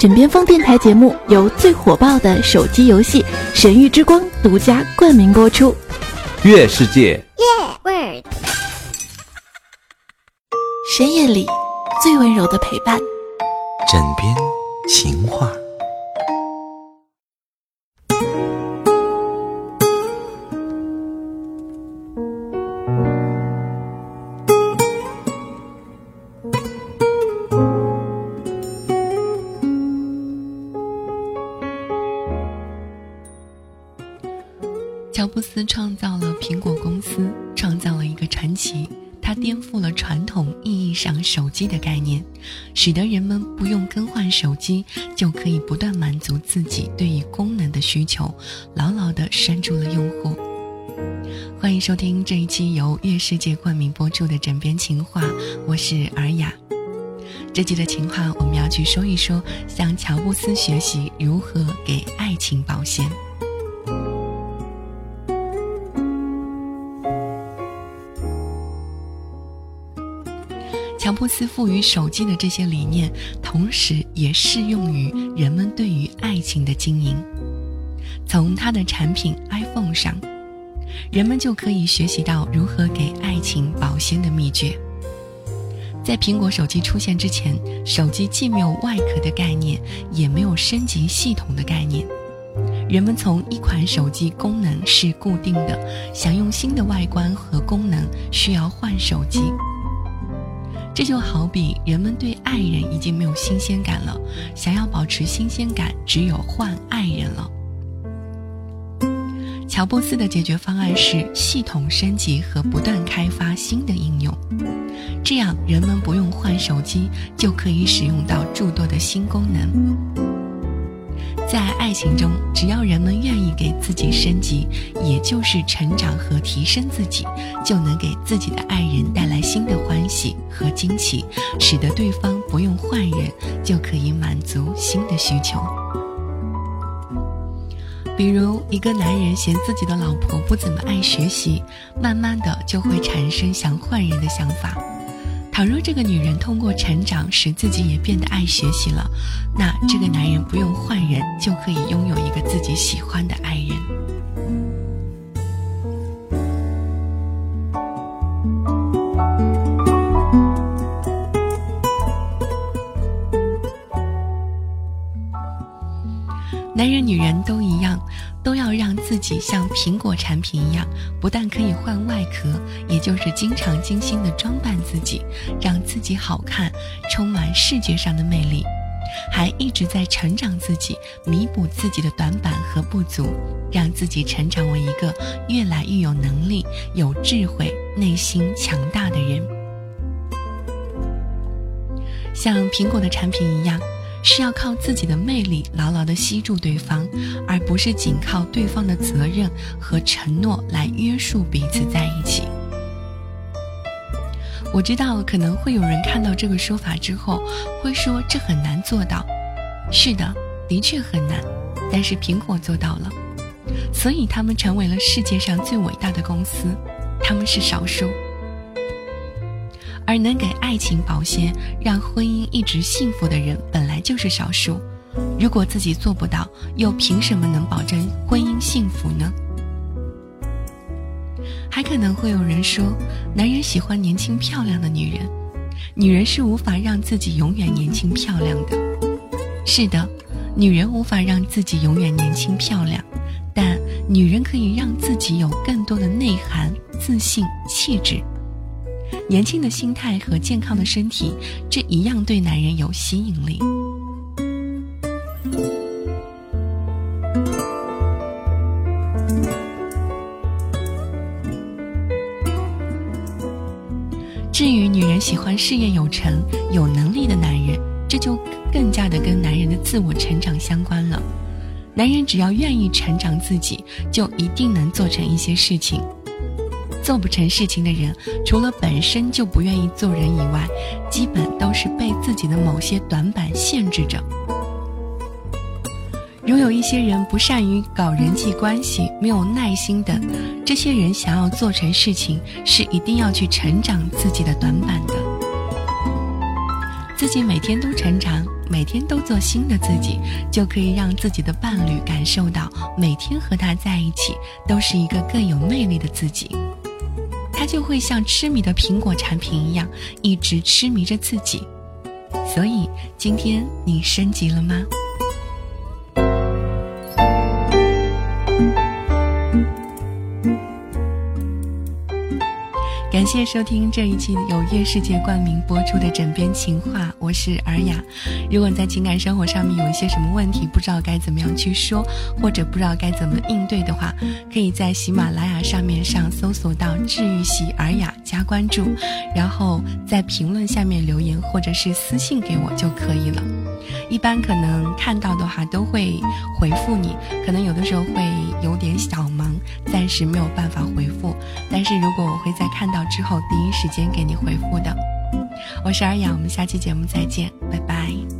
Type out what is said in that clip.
枕边风电台节目由最火爆的手机游戏《神域之光》独家冠名播出。月世界，深夜里最温柔的陪伴。枕边情话。乔布斯创造了苹果公司，创造了一个传奇。他颠覆了传统意义上手机的概念，使得人们不用更换手机就可以不断满足自己对于功能的需求，牢牢地拴住了用户。欢迎收听这一期由月世界冠名播出的《枕边情话》，我是尔雅。这期的情话，我们要去说一说，向乔布斯学习如何给爱情保鲜。乔布斯赋予手机的这些理念，同时也适用于人们对于爱情的经营。从他的产品 iPhone 上，人们就可以学习到如何给爱情保鲜的秘诀。在苹果手机出现之前，手机既没有外壳的概念，也没有升级系统的概念。人们从一款手机功能是固定的，想用新的外观和功能，需要换手机。这就好比人们对爱人已经没有新鲜感了，想要保持新鲜感，只有换爱人了。乔布斯的解决方案是系统升级和不断开发新的应用，这样人们不用换手机就可以使用到诸多的新功能。在爱情中，只要人们愿意给自己升级，也就是成长和提升自己，就能给自己的爱人带来新的欢喜和惊喜，使得对方不用换人就可以满足新的需求。比如，一个男人嫌自己的老婆不怎么爱学习，慢慢的就会产生想换人的想法。倘若这个女人通过成长使自己也变得爱学习了，那这个男人不用换人就可以拥有一个自己喜欢的爱人。男人、女人都一样，都要让自己像苹果产品一样，不但可以换外壳，也就是经常精心的装扮自己，让自己好看，充满视觉上的魅力，还一直在成长自己，弥补自己的短板和不足，让自己成长为一个越来越有能力、有智慧、内心强大的人。像苹果的产品一样。是要靠自己的魅力牢牢地吸住对方，而不是仅靠对方的责任和承诺来约束彼此在一起。我知道可能会有人看到这个说法之后，会说这很难做到。是的，的确很难，但是苹果做到了，所以他们成为了世界上最伟大的公司。他们是少数。而能给爱情保鲜、让婚姻一直幸福的人，本来就是少数。如果自己做不到，又凭什么能保证婚姻幸福呢？还可能会有人说，男人喜欢年轻漂亮的女人，女人是无法让自己永远年轻漂亮的。是的，女人无法让自己永远年轻漂亮，但女人可以让自己有更多的内涵、自信、气质。年轻的心态和健康的身体，这一样对男人有吸引力。至于女人喜欢事业有成、有能力的男人，这就更加的跟男人的自我成长相关了。男人只要愿意成长自己，就一定能做成一些事情。做不成事情的人，除了本身就不愿意做人以外，基本都是被自己的某些短板限制着。如有一些人不善于搞人际关系，没有耐心等，这些人想要做成事情，是一定要去成长自己的短板的。自己每天都成长，每天都做新的自己，就可以让自己的伴侣感受到每天和他在一起都是一个更有魅力的自己。他就会像痴迷的苹果产品一样，一直痴迷着自己。所以，今天你升级了吗？感谢收听这一期由月世界冠名播出的《枕边情话》，我是尔雅。如果你在情感生活上面有一些什么问题，不知道该怎么样去说，或者不知道该怎么应对的话，可以在喜马拉雅上面上搜索到“治愈系尔雅”加关注，然后在评论下面留言或者是私信给我就可以了。一般可能看到的话都会回复你，可能有的时候会有点小忙，暂时没有办法回复。但是如果我会在看到。之后第一时间给你回复的，我是尔雅，我们下期节目再见，拜拜。